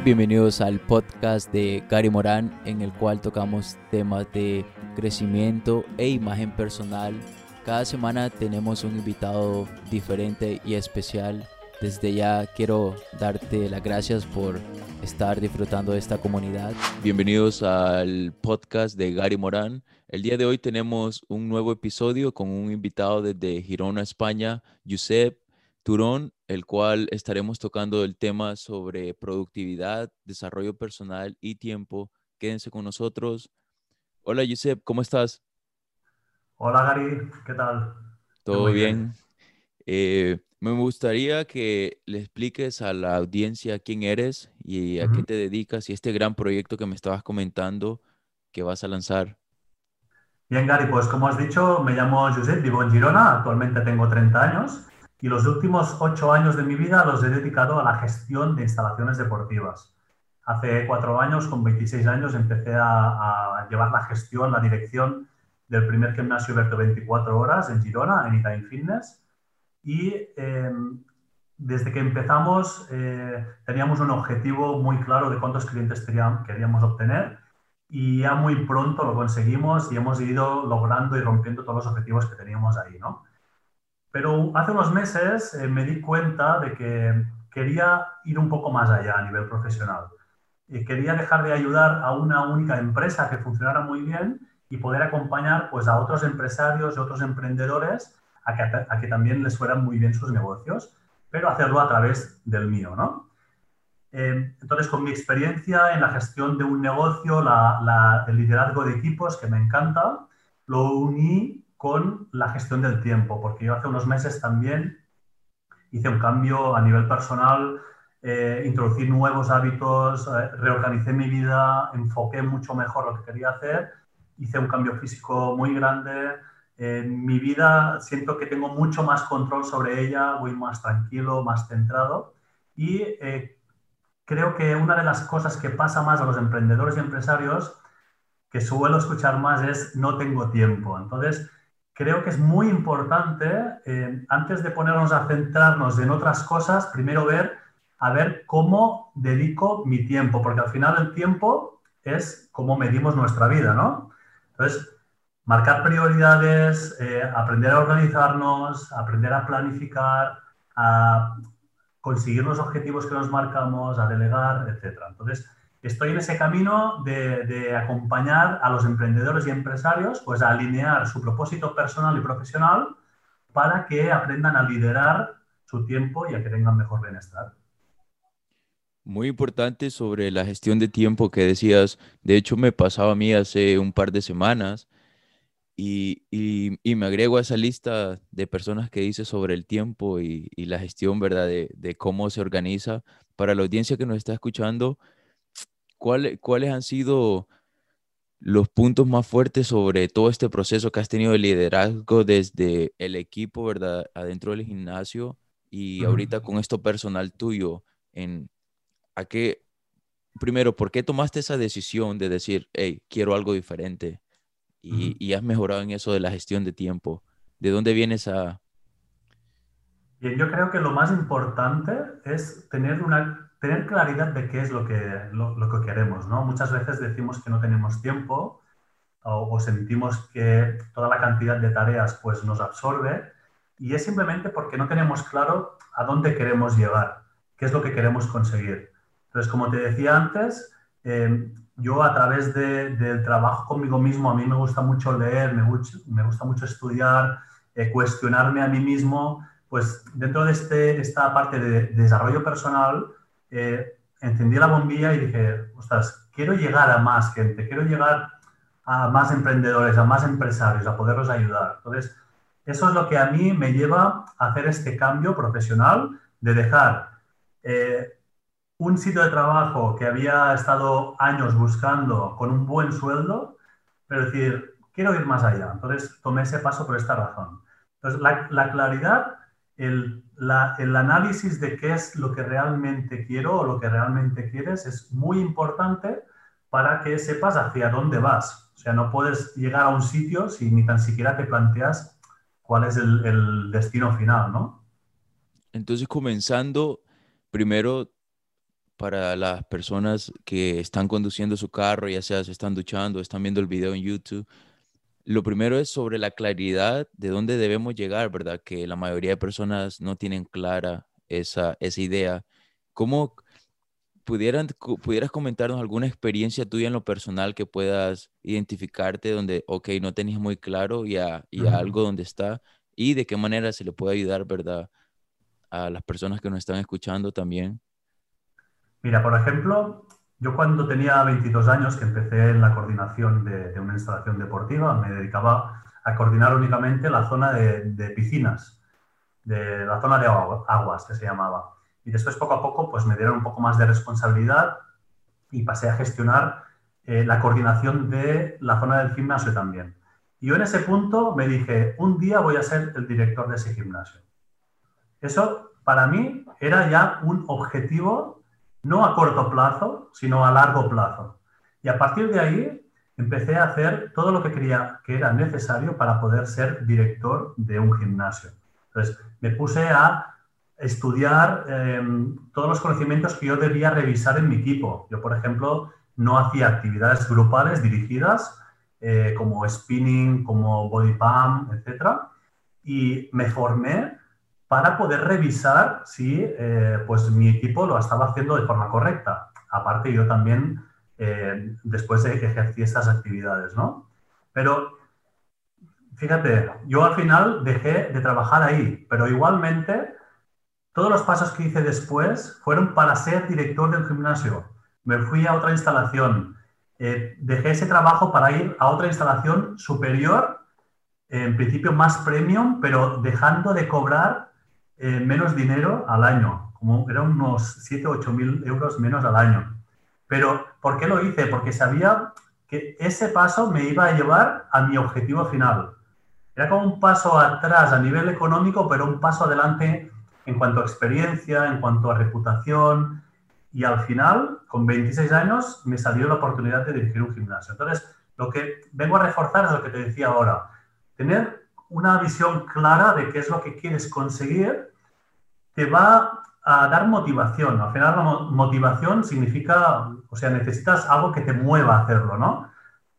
Bienvenidos al podcast de Gary Morán en el cual tocamos temas de crecimiento e imagen personal. Cada semana tenemos un invitado diferente y especial. Desde ya quiero darte las gracias por estar disfrutando de esta comunidad. Bienvenidos al podcast de Gary Morán. El día de hoy tenemos un nuevo episodio con un invitado desde Girona, España, Josep Turón, el cual estaremos tocando el tema sobre productividad, desarrollo personal y tiempo. Quédense con nosotros. Hola, Josep, ¿cómo estás? Hola, Gary, ¿qué tal? ¿Todo bien? Eh, me gustaría que le expliques a la audiencia quién eres y a qué te dedicas y este gran proyecto que me estabas comentando que vas a lanzar. Bien, Gary, pues como has dicho, me llamo Josep, vivo en Girona, actualmente tengo 30 años y los últimos ocho años de mi vida los he dedicado a la gestión de instalaciones deportivas. Hace cuatro años, con 26 años, empecé a, llevar la gestión, la dirección del primer gimnasio abierto 24 horas en Girona, en Itime Fitness. Y em, desde que empezamos eh, teníamos un objetivo muy claro de cuántos clientes queríamos obtener y ya muy pronto lo conseguimos y hemos ido logrando y rompiendo todos los objetivos que teníamos ahí, ¿no? Pero hace unos meses eh, me di cuenta de que quería ir un poco más allá a nivel profesional. Y quería dejar de ayudar a una única empresa que funcionara muy bien y poder acompañar pues, a otros empresarios y otros emprendedores a que, también les fueran muy bien sus negocios, pero hacerlo a través del mío. ¿no? Eh, entonces, con mi experiencia en la gestión de un negocio, la, el liderazgo de equipos, que me encanta, lo uní con la gestión del tiempo, porque yo hace unos meses también hice un cambio a nivel personal, eh, introducí nuevos hábitos, eh, reorganicé mi vida, enfoqué mucho mejor lo que quería hacer, hice un cambio físico muy grande. Mi vida siento que tengo mucho más control sobre ella, voy más tranquilo, más centrado y eh, creo que una de las cosas que pasa más a los emprendedores y empresarios que suelo escuchar más es no tengo tiempo. Entonces, creo que es muy importante, eh, antes de ponernos a centrarnos en otras cosas, primero ver a ver cómo dedico mi tiempo, porque al final el tiempo es cómo medimos nuestra vida, ¿no? Entonces, marcar prioridades, eh, aprender a organizarnos, aprender a planificar, a conseguir los objetivos que nos marcamos, a delegar, etc. Entonces, estoy en ese camino de, acompañar a los emprendedores y empresarios pues, a alinear su propósito personal y profesional para que aprendan a liderar su tiempo y a que tengan mejor bienestar. Muy importante sobre la gestión de tiempo que decías. De hecho, me pasaba a mí hace un par de semanas y, me agrego a esa lista de personas que dice sobre el tiempo y, la gestión, ¿verdad? De, de, cómo se organiza. Para la audiencia que nos está escuchando, ¿cuáles han sido los puntos más fuertes sobre todo este proceso que has tenido de liderazgo desde el equipo, ¿verdad? Adentro del gimnasio y ahorita con esto personal tuyo, en a qué, primero, ¿por qué tomaste esa decisión de decir, hey, quiero algo diferente? Y, y, has mejorado en eso de la gestión de tiempo. ¿De dónde viene esa...? Bien, yo creo que lo más importante es tener una tener claridad de qué es lo que, lo, que queremos. ¿no? Muchas veces decimos que no tenemos tiempo o, sentimos que toda la cantidad de tareas pues, nos absorbe y es simplemente porque no tenemos claro a dónde queremos llegar, qué es lo que queremos conseguir. Entonces, como te decía antes, eh, yo a través del trabajo conmigo mismo, a mí me gusta mucho leer, me, me gusta mucho estudiar, eh, cuestionarme a mí mismo, pues dentro de este, esta parte de desarrollo personal, eh, encendí la bombilla y dije, ostras, quiero llegar a más gente, quiero llegar a más emprendedores, a más empresarios, a poderlos ayudar. Entonces, eso es lo que a mí me lleva a hacer este cambio profesional de dejar eh, un sitio de trabajo que había estado años buscando con un buen sueldo, pero decir, quiero ir más allá. Entonces, tomé ese paso por esta razón. Entonces, la, la claridad el, el, análisis de qué es lo que realmente quiero o lo que realmente quieres es muy importante para que sepas hacia dónde vas. O sea, no puedes llegar a un sitio si ni tan siquiera te planteas cuál es el, el destino final, ¿no? Entonces, comenzando, primero para las personas que están conduciendo su carro, ya sea se están duchando, están viendo el video en YouTube, lo primero es sobre la claridad de dónde debemos llegar, ¿verdad? Que la mayoría de personas no tienen clara esa, esa idea. ¿Cómo pudieran, pudieras comentarnos alguna experiencia tuya en lo personal que puedas identificarte donde, ok, no tenías muy claro y a, y algo donde está y de qué manera se le puede ayudar, ¿verdad? A las personas que nos están escuchando también. Mira, por ejemplo, yo cuando tenía 22 años, que empecé en la coordinación de, una instalación deportiva, me dedicaba a coordinar únicamente la zona de, piscinas, de la zona de aguas, que se llamaba. Y después, poco a poco, pues me dieron un poco más de responsabilidad y pasé a gestionar eh, la coordinación de la zona del gimnasio también. Y yo en ese punto me dije, un día voy a ser el director de ese gimnasio. Eso para mí era ya un objetivo no a corto plazo, sino a largo plazo. Y a partir de ahí empecé a hacer todo lo que creía que era necesario para poder ser director de un gimnasio. Entonces, me puse a estudiar em, todos los conocimientos que yo debía revisar en mi equipo. Yo, por ejemplo, no hacía actividades grupales dirigidas eh, como spinning, como body pump, etc. Y me formé para poder revisar si eh, pues mi equipo lo estaba haciendo de forma correcta. Aparte, yo también eh, después de ejercí estas actividades, ¿no? Pero fíjate, yo al final dejé de trabajar ahí, pero igualmente todos los pasos que hice después fueron para ser director del gimnasio. Me fui a otra instalación, eh, dejé ese trabajo para ir a otra instalación superior, en principio más premium, pero dejando de cobrar eh, menos dinero al año, como eran unos 7 o 8 mil euros menos al año. Pero, ¿por qué lo hice? Porque sabía que ese paso me iba a llevar a mi objetivo final. Era como un paso atrás a nivel económico, pero un paso adelante en cuanto a experiencia, en cuanto a reputación. Y al final, con 26 años, me salió la oportunidad de dirigir un gimnasio. Entonces, lo que vengo a reforzar es lo que te decía ahora. Tener una visión clara de qué es lo que quieres conseguir te va a dar motivación. Al final la motivación significa, o sea, necesitas algo que te mueva a hacerlo, ¿no?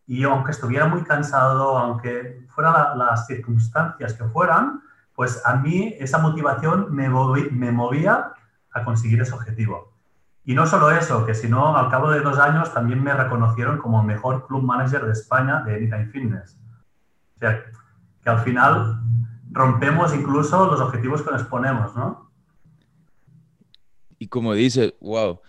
Y aunque estuviera muy cansado, aunque fueran las circunstancias que fueran, pues a mí esa motivación me, me movía a conseguir ese objetivo. Y no solo eso, que sino al cabo de dos años también me reconocieron como mejor club manager de España de Anytime Fitness. O sea, que al final rompemos incluso los objetivos que nos ponemos, ¿no? Y como dice, wow,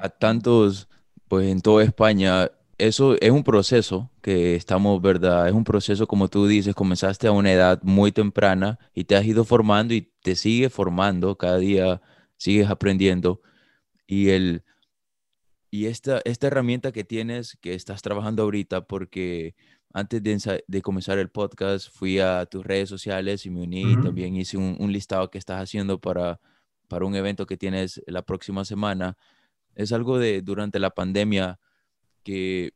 a tantos, pues en toda España, eso es un proceso que estamos, ¿verdad? Es un proceso, como tú dices, comenzaste a una edad muy temprana y te has ido formando y te sigue formando, cada día sigues aprendiendo. Y, el, y esta, esta herramienta que tienes, que estás trabajando ahorita, porque antes de, de comenzar el podcast fui a tus redes sociales y me uní, y también hice un, un listado que estás haciendo para para un evento que tienes la próxima semana, es algo de durante la pandemia que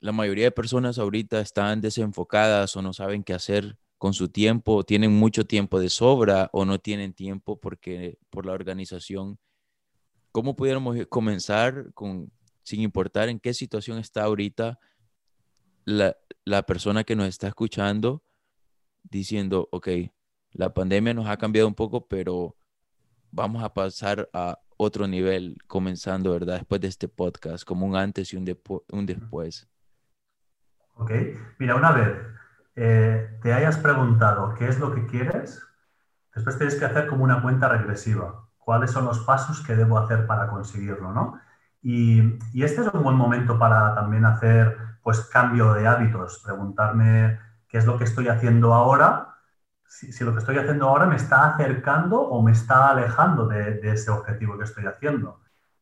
la mayoría de personas ahorita están desenfocadas o no saben qué hacer con su tiempo, tienen mucho tiempo de sobra o no tienen tiempo porque por la organización. ¿Cómo pudiéramos comenzar con, sin importar en qué situación está ahorita la, la persona que nos está escuchando, diciendo, ok, la pandemia nos ha cambiado un poco, pero vamos a pasar a otro nivel comenzando, ¿verdad? Después de este podcast, como un antes y un, un después. Ok, mira, una vez eh, te hayas preguntado qué es lo que quieres, después tienes que hacer como una cuenta regresiva. ¿Cuáles son los pasos que debo hacer para conseguirlo, no? Y, y este es un buen momento para también hacer, pues, cambio de hábitos, preguntarme qué es lo que estoy haciendo ahora si, lo que estoy haciendo ahora me está acercando o me está alejando de, ese objetivo que estoy haciendo.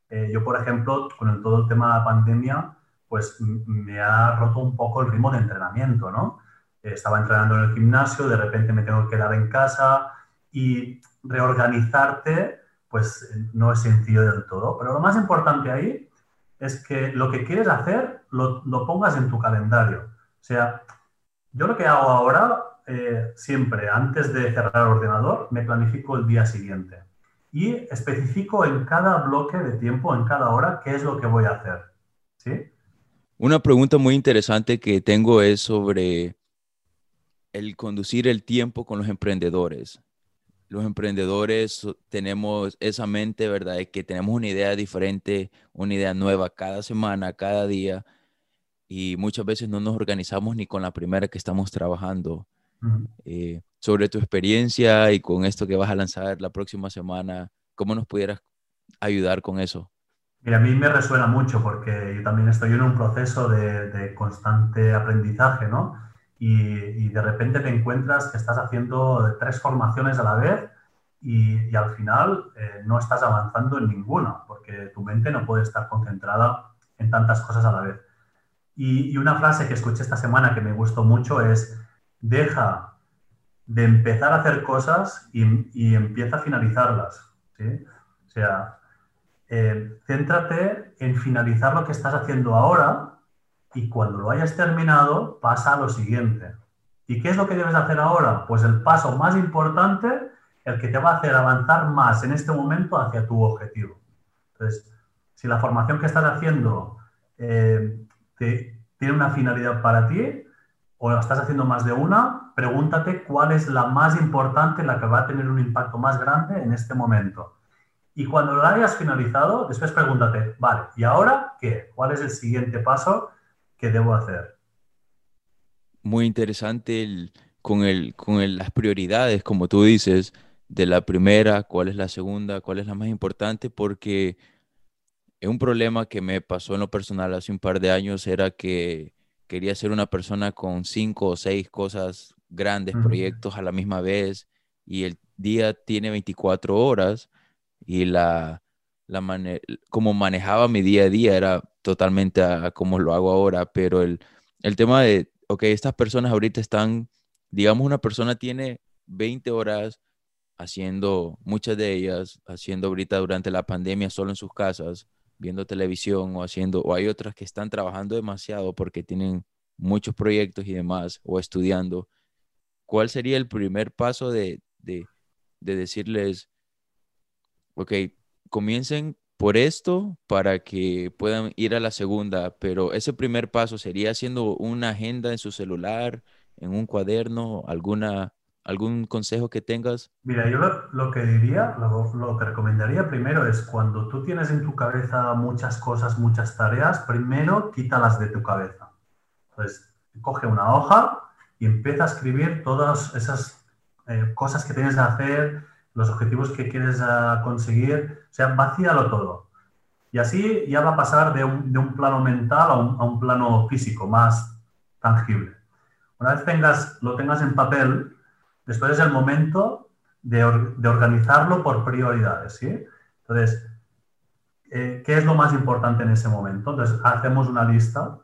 Eh, yo, por ejemplo, con todo el tema de la pandemia, pues me ha roto un poco el ritmo de entrenamiento, ¿no? Eh, estaba entrenando en el gimnasio, de repente me tengo que quedar en casa y reorganizarte, pues no es sencillo del todo. Pero lo más importante ahí es que lo que quieres hacer lo, lo pongas en tu calendario. O sea, yo lo que hago ahora eh, siempre, antes de cerrar el ordenador, me planifico el día siguiente. y especifico en cada bloque de tiempo, en cada hora, qué es lo que voy a hacer. ¿Sí? Una pregunta muy interesante que tengo es sobre el conducir el tiempo con los emprendedores. Los emprendedores tenemos esa mente, ¿verdad? De que tenemos una idea diferente, una idea nueva cada semana, cada día, y muchas veces no nos organizamos ni con la primera que estamos trabajando. Eh, sobre tu experiencia y con esto que vas a lanzar la próxima semana, ¿cómo nos pudieras ayudar con eso? Mira, a mí me resuena mucho porque yo también estoy en un proceso de, constante aprendizaje, ¿no? Y, de repente te encuentras que estás haciendo tres formaciones a la vez y, al final eh, no estás avanzando en ninguna porque tu mente no puede estar concentrada en tantas cosas a la vez. Y, y una frase que escuché esta semana que me gustó mucho es, deja de empezar a hacer cosas y, empieza a finalizarlas. O sea, eh, céntrate en finalizar lo que estás haciendo ahora y cuando lo hayas terminado pasa a lo siguiente. ¿Y qué es lo que debes hacer ahora? Pues el paso más importante, el que te va a hacer avanzar más en este momento hacia tu objetivo. Entonces, si la formación que estás haciendo eh, tiene una finalidad para ti, o estás haciendo más de una, pregúntate cuál es la más importante, la que va a tener un impacto más grande en este momento. Y cuando la hayas finalizado, después pregúntate, vale, ¿y ahora qué? ¿Cuál es el siguiente paso que debo hacer? Muy interesante con, el, con las prioridades, como tú dices, de la primera, cuál es la segunda, cuál es la más importante, porque un problema que me pasó en lo personal hace un par de años era que quería ser una persona con cinco o seis cosas grandes, proyectos a la misma vez, y el día tiene 24 horas y la, la como manejaba mi día a día era totalmente a, como lo hago ahora, pero el, el tema de, ok, estas personas ahorita están, digamos, una persona tiene 20 horas haciendo, muchas de ellas, haciendo ahorita durante la pandemia solo en sus casas, viendo televisión o haciendo, o hay otras que están trabajando demasiado porque tienen muchos proyectos y demás, o estudiando, ¿cuál sería el primer paso de, de, de decirles, ok, comiencen por esto para que puedan ir a la segunda, pero ese primer paso sería haciendo una agenda en su celular, en un cuaderno, alguna ¿Algún consejo que tengas? Mira, yo lo, que diría, lo, que recomendaría primero es cuando tú tienes en tu cabeza muchas cosas, muchas tareas, primero quítalas de tu cabeza. Entonces, coge una hoja y empieza a escribir todas esas eh, cosas que tienes que hacer, los objetivos que quieres uh, conseguir, o sea, vacíalo todo. Y así ya va a pasar de un, de un plano mental a un, a un, plano físico, más tangible. Una vez tengas, lo tengas en papel, Después es el momento de, organizarlo por prioridades, ¿sí? Entonces, eh, ¿qué es lo más importante en ese momento? Entonces, hacemos una lista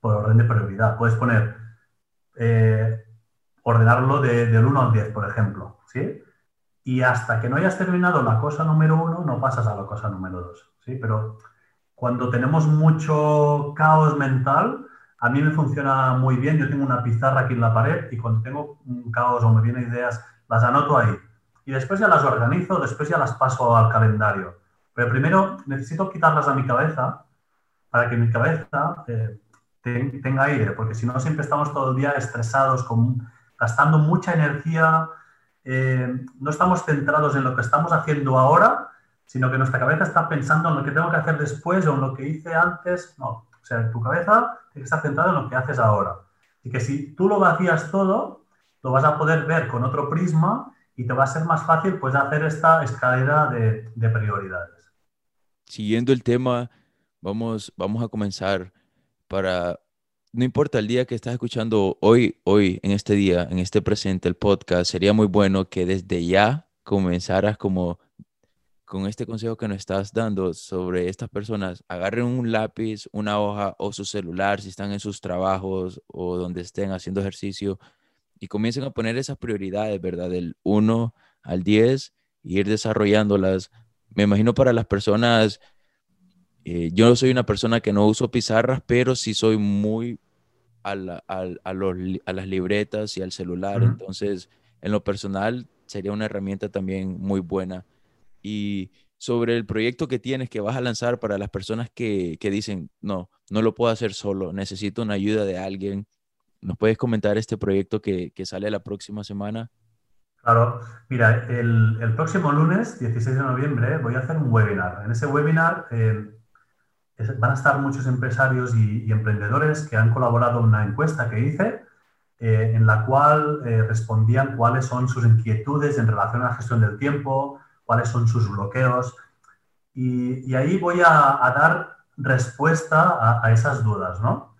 por orden de prioridad. Puedes poner, eh, ordenarlo del 1 al 10, por ejemplo, ¿sí? Y hasta que no hayas terminado la cosa número 1, no pasas a la cosa número 2, ¿sí? Pero cuando tenemos mucho caos mental, a mí me funciona muy bien. Yo tengo una pizarra aquí en la pared y cuando tengo un caos o me vienen ideas, las anoto ahí. Y después ya las organizo, después ya las paso al calendario. Pero primero necesito quitarlas a mi cabeza para que mi cabeza eh, tenga aire, porque si no siempre estamos todo el día estresados, gastando mucha energía, eh, no estamos centrados en lo que estamos haciendo ahora, sino que nuestra cabeza está pensando en lo que tengo que hacer después o en lo que hice antes. No, o sea, tu cabeza tiene que estar centrado en lo que haces ahora. Y que si tú lo vacías todo, lo vas a poder ver con otro prisma y te va a ser más fácil pues hacer esta escalera de, prioridades. Siguiendo el tema, vamos, vamos a comenzar para, no importa el día que estás escuchando hoy, hoy, en este día, en este presente, el podcast, sería muy bueno que desde ya comenzaras como con este consejo que nos estás dando sobre estas personas, agarren un lápiz, una hoja o su celular si están en sus trabajos o donde estén haciendo ejercicio y comiencen a poner esas prioridades, ¿verdad? Del 1 al 10 y ir desarrollándolas. Me imagino para las personas, eh, yo no soy una persona que no uso pizarras, pero sí soy muy a, a, las libretas y al celular. Entonces, en lo personal, sería una herramienta también muy buena y sobre el proyecto que tienes que vas a lanzar para las personas que, que dicen, no, no lo puedo hacer solo, necesito una ayuda de alguien. ¿Nos puedes comentar este proyecto que, que sale la próxima semana? Claro, mira, el, el, próximo lunes, 16 de noviembre, voy a hacer un webinar. En ese webinar eh, van a estar muchos empresarios y, emprendedores que han colaborado en una encuesta que hice, eh, en la cual eh, respondían cuáles son sus inquietudes en relación a la gestión del tiempo, cuáles son sus bloqueos. Y, y ahí voy a, a dar respuesta a, a, esas dudas, ¿no?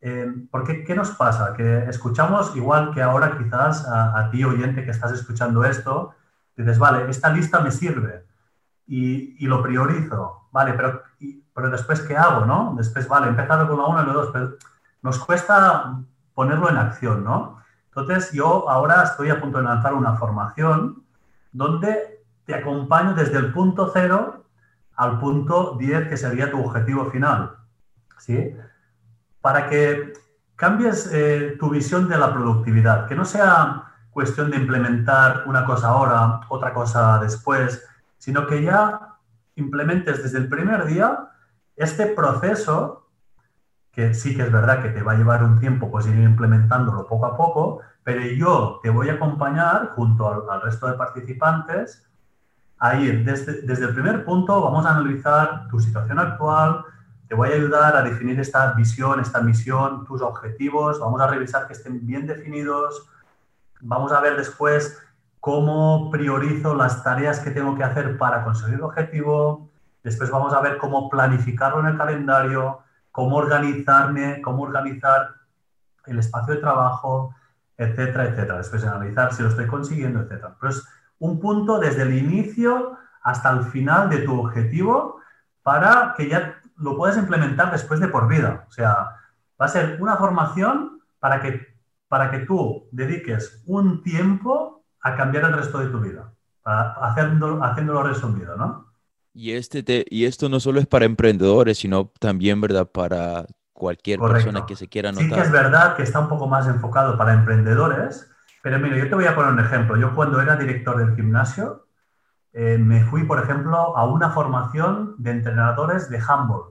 Eh, porque, ¿qué nos pasa? Que escuchamos, igual que ahora quizás a, a, ti, oyente, que estás escuchando esto, dices, vale, esta lista me sirve y, y lo priorizo, vale, pero, y, pero después, ¿qué hago, no? Después, vale, he empezado con la 1 y la 2, pero nos cuesta ponerlo en acción, ¿no? Entonces, yo ahora estoy a punto de lanzar una formación donde te acompaño desde el punto cero al punto 10, que sería tu objetivo final. ¿Sí? Para que cambies eh, tu visión de la productividad, que no sea cuestión de implementar una cosa ahora, otra cosa después, sino que ya implementes desde el primer día este proceso, que sí que es verdad que te va a llevar un tiempo, pues ir implementándolo poco a poco, pero yo te voy a acompañar junto al, al resto de participantes a desde, desde, el primer punto, vamos a analizar tu situación actual, te voy a ayudar a definir esta visión, esta misión, tus objetivos, vamos a revisar que estén bien definidos, vamos a ver después cómo priorizo las tareas que tengo que hacer para conseguir el objetivo, después vamos a ver cómo planificarlo en el calendario, cómo organizarme, cómo organizar el espacio de trabajo, etcétera, etcétera. Después analizar si lo estoy consiguiendo, etcétera. Pero es un punto desde el inicio hasta el final de tu objetivo para que ya lo puedas implementar después de por vida. O sea, va a ser una formación para que, para que tú dediques un tiempo a cambiar el resto de tu vida, haciéndolo, haciéndolo resumido, ¿no? Y, este te, y esto no solo es para emprendedores, sino también, ¿verdad?, para cualquier Correcto. persona que se quiera anotar. Sí que es verdad que está un poco más enfocado para emprendedores, pero mira, yo te voy a poner un ejemplo. Yo cuando era director del gimnasio, eh, me fui, por ejemplo, a una formación de entrenadores de handball.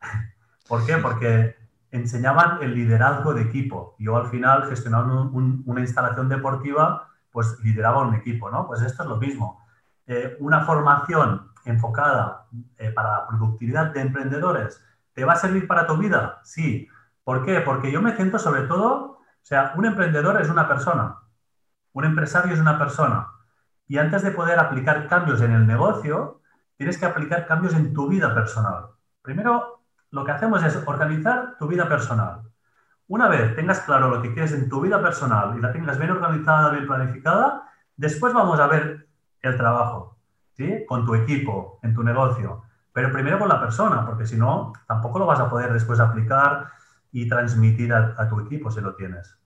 ¿Por qué? Porque enseñaban el liderazgo de equipo. Yo al final, gestionando un, un, una instalación deportiva, pues lideraba un equipo, ¿no? Pues esto es lo mismo. Eh, una formación enfocada eh, para la productividad de emprendedores, ¿te va a servir para tu vida? Sí. ¿Por qué? Porque yo me siento sobre todo sea, un emprendedor es una persona, un empresario es una persona. Y antes de poder aplicar cambios en el negocio, tienes que aplicar cambios en tu vida personal. Primero, lo que hacemos es organizar tu vida personal. Una vez tengas claro lo que quieres en tu vida personal y la tengas bien organizada, bien planificada, después vamos a ver el trabajo, ¿sí? Con tu equipo, en tu negocio. Pero primero con la persona, porque si no, tampoco lo vas a poder después aplicar y transmitir a, a, tu equipo si lo tienes.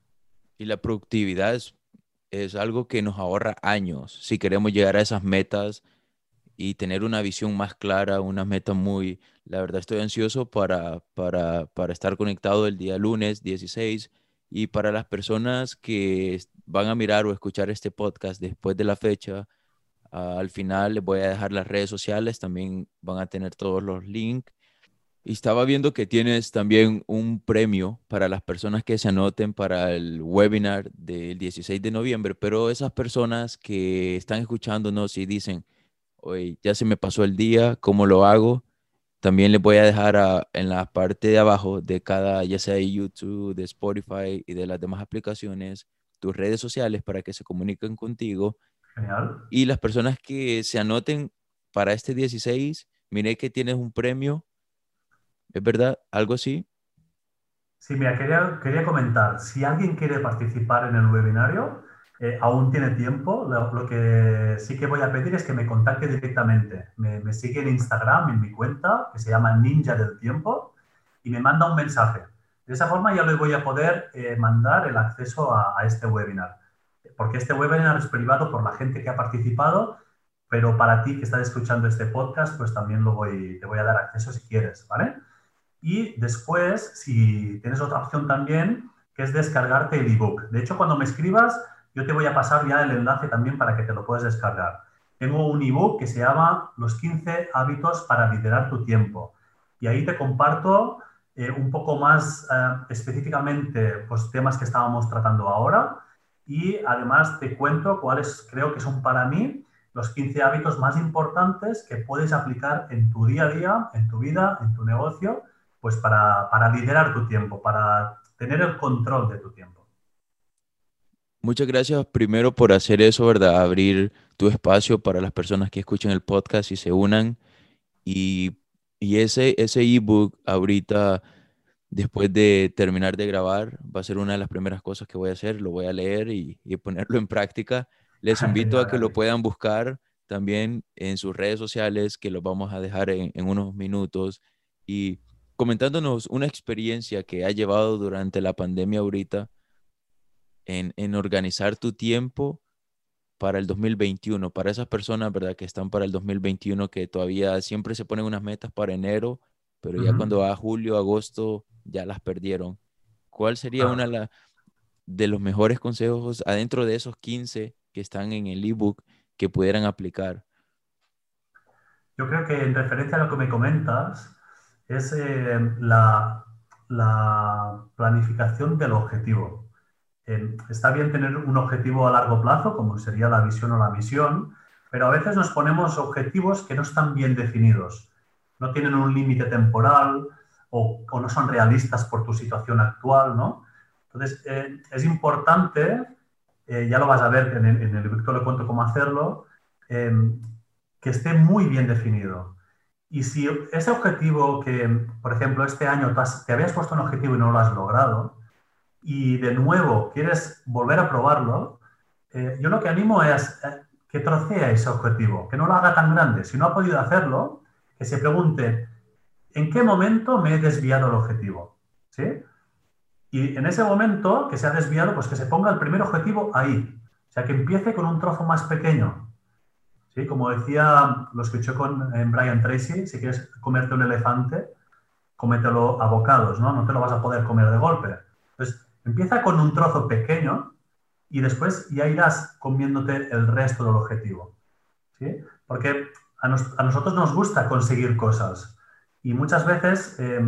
Y la productividad es, es, algo que nos ahorra años. Si queremos llegar a esas metas y tener una visión más clara, una meta muy... La verdad estoy ansioso para, para, para estar conectado el día lunes 16 y para las personas que van a mirar o escuchar este podcast después de la fecha, uh, al final les voy a dejar las redes sociales, también van a tener todos los links y estaba viendo que tienes también un premio para las personas que se anoten para el webinar del 16 de noviembre, pero esas personas que están escuchándonos y dicen, oye, ya se me pasó el día, ¿cómo lo hago? También les voy a dejar a, en la parte de abajo de cada, ya sea de YouTube, de Spotify y de las demás aplicaciones, tus redes sociales para que se comuniquen contigo. Genial. Y las personas que se anoten para este 16, mire que tienes un premio ¿Es verdad? ¿Algo así? Sí, mira, quería, quería comentar, si alguien quiere participar en el webinario, eh, aún tiene tiempo, lo, que sí que voy a pedir es que me contacte directamente. Me, sigue en Instagram, en mi cuenta, que se llama Ninja del Tiempo, y me manda un mensaje. De esa forma ya le voy a poder eh, mandar el acceso a, a, este webinar. Porque este webinar es privado por la gente que ha participado, pero para ti que estás escuchando este podcast, pues también lo voy, te voy a dar acceso si quieres, ¿vale? Y después, si tienes otra opción también, que es descargarte el ebook. De hecho, cuando me escribas, yo te voy a pasar ya el enlace también para que te lo puedas descargar. tengo un ebook que se llama Los 15 hábitos para liderar tu tiempo. Y ahí te comparto eh, un poco más eh, específicamente pues, temas que estábamos tratando ahora y además te cuento cuáles creo que son para mí los 15 hábitos más importantes que puedes aplicar en tu día a día, en tu vida, en tu negocio, pues para, para liderar tu tiempo, para tener el control de tu tiempo. Muchas gracias primero por hacer eso, ¿verdad? Abrir tu espacio para las personas que escuchen el podcast y se unan. Y, y ese ese ebook ahorita, después de terminar de grabar, va a ser una de las primeras cosas que voy a hacer. Lo voy a leer y, y ponerlo en práctica. Les invito a que lo puedan buscar también en sus redes sociales, que lo vamos a dejar en, en unos minutos. Y comentándonos una experiencia que ha llevado durante la pandemia ahorita en, en, organizar tu tiempo para el 2021, para esas personas, ¿verdad? Que están para el 2021, que todavía siempre se ponen unas metas para enero, pero ya cuando va a julio, agosto, ya las perdieron. ¿Cuál sería una de, de los mejores consejos adentro de esos 15 que están en el ebook que pudieran aplicar? Yo creo que en referencia a lo que me comentas, es eh, la, la, planificación del objetivo. Eh, está bien tener un objetivo a largo plazo, como sería la visión o la misión, pero a veces nos ponemos objetivos que no están bien definidos, no tienen un límite temporal o, o, no son realistas por tu situación actual, ¿no? Entonces, eh, es importante, ya lo vas a ver en el, en el le cuento cómo hacerlo, que esté muy bien definido. Y si ese objetivo que, por ejemplo, este año te habías puesto un objetivo y no lo has logrado, y de nuevo quieres volver a probarlo, eh, yo lo que animo es eh, que trocea ese objetivo, que no lo haga tan grande. Si no ha podido hacerlo, que se pregunte, ¿en qué momento me he desviado el objetivo? ¿Sí? Y en ese momento que se ha desviado, pues que se ponga el primer objetivo ahí. O sea, que empiece con un trozo más pequeño. ¿Sí? Como decía, lo escuché con Brian Tracy, si quieres comerte un elefante, cómetelo a bocados, ¿no? No te lo vas a poder comer de golpe. Entonces, empieza con un trozo pequeño y después ya irás comiéndote el resto del objetivo. ¿sí? Porque a, nosotros nos gusta conseguir cosas y muchas veces eh,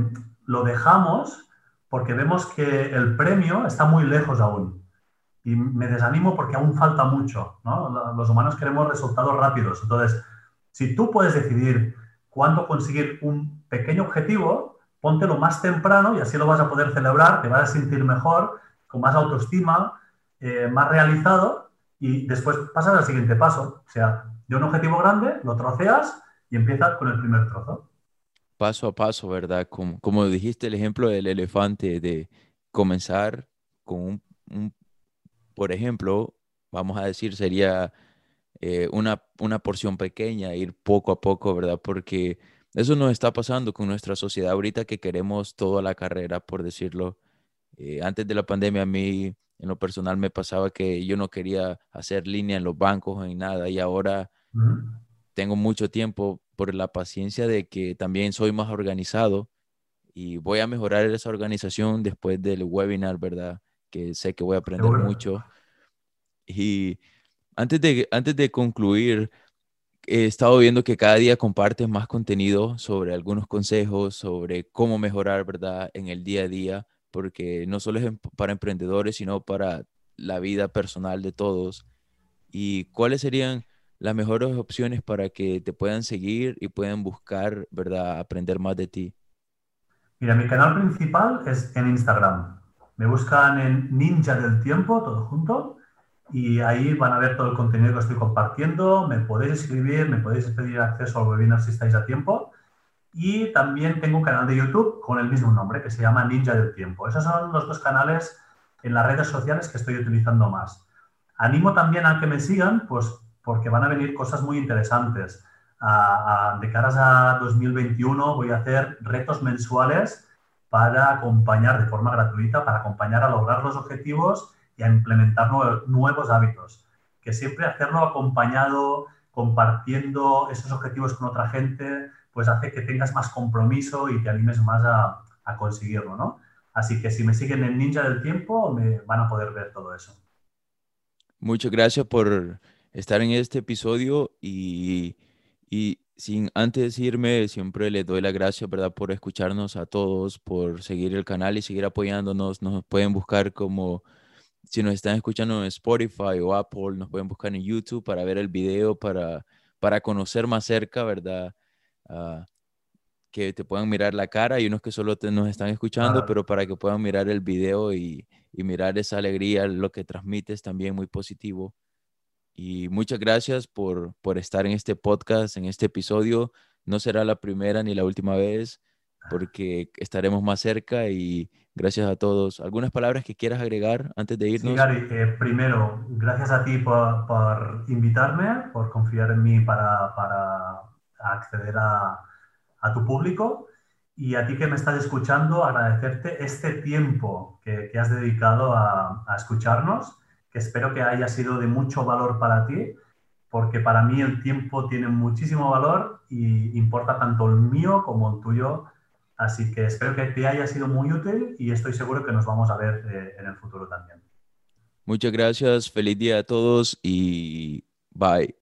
lo dejamos porque vemos que el premio está muy lejos aún y me desanimo porque aún falta mucho. ¿no? Los humanos queremos resultados rápidos. Entonces, si tú puedes decidir cuándo conseguir un pequeño objetivo, póntelo más temprano y así lo vas a poder celebrar, te vas a sentir mejor, con más autoestima, eh, más realizado y después pasas al siguiente paso. O sea, de un objetivo grande, lo troceas y empiezas con el primer trozo. Paso a paso, ¿verdad? Como, como dijiste el ejemplo del elefante, de comenzar con un, un por ejemplo, vamos a decir, sería eh, una, una porción pequeña, ir poco a poco, ¿verdad? Porque eso nos está pasando con nuestra sociedad ahorita que queremos toda la carrera, por decirlo. Eh, antes de la pandemia a mí, en lo personal, me pasaba que yo no quería hacer línea en los bancos ni nada y ahora tengo mucho tiempo por la paciencia de que también soy más organizado y voy a mejorar esa organización después del webinar, ¿verdad? Que sé que voy a aprender mucho. Y antes de, antes de concluir, he estado viendo que cada día compartes más contenido sobre algunos consejos, sobre cómo mejorar, ¿verdad?, en el día a día, porque no solo es para emprendedores, sino para la vida personal de todos. ¿Y cuáles serían las mejores opciones para que te puedan seguir y puedan buscar, ¿verdad?, aprender más de ti. Mira, mi canal principal es en Instagram. Me buscan en Ninja del Tiempo, todo junto, y ahí van a ver todo el contenido que estoy compartiendo. Me podéis escribir, me podéis pedir acceso al webinar si estáis a tiempo. Y también tengo un canal de YouTube con el mismo nombre, que se llama Ninja del Tiempo. Esos son los dos canales en las redes sociales que estoy utilizando más. Animo también a que me sigan, pues porque van a venir cosas muy interesantes. de caras a 2021 voy a hacer retos mensuales para acompañar de forma gratuita, para acompañar a lograr los objetivos y a implementar nuevos hábitos. Que siempre hacerlo acompañado, compartiendo esos objetivos con otra gente, pues hace que tengas más compromiso y te animes más a, a conseguirlo, ¿no? Así que si me siguen en Ninja del Tiempo, me van a poder ver todo eso. Muchas gracias por estar en este episodio y, y sin antes irme, siempre les doy la gracias, ¿verdad? Por escucharnos a todos, por seguir el canal y seguir apoyándonos. Nos pueden buscar como, si nos están escuchando en Spotify o Apple, nos pueden buscar en YouTube para ver el video, para, para conocer más cerca, ¿verdad? Ah, que te puedan mirar la cara y unos que solo nos están escuchando, pero para que puedan mirar el video y, y mirar esa alegría, lo que transmites también muy positivo. Y muchas gracias por, por estar en este podcast, en este episodio. No será la primera ni la última vez, porque estaremos más cerca y gracias a todos. ¿Algunas palabras que quieras agregar antes de irnos? Sí, Gary, eh, primero, gracias a ti por, por, invitarme, por confiar en mí para, para acceder a, a, tu público y a ti que me estás escuchando, agradecerte este tiempo que, que has dedicado a, a escucharnos espero que haya sido de mucho valor para ti, porque para mí el tiempo tiene muchísimo valor y importa tanto el mío como el tuyo. Así que espero que te haya sido muy útil y estoy seguro que nos vamos a ver eh, en el futuro también. Muchas gracias, feliz día a todos y bye.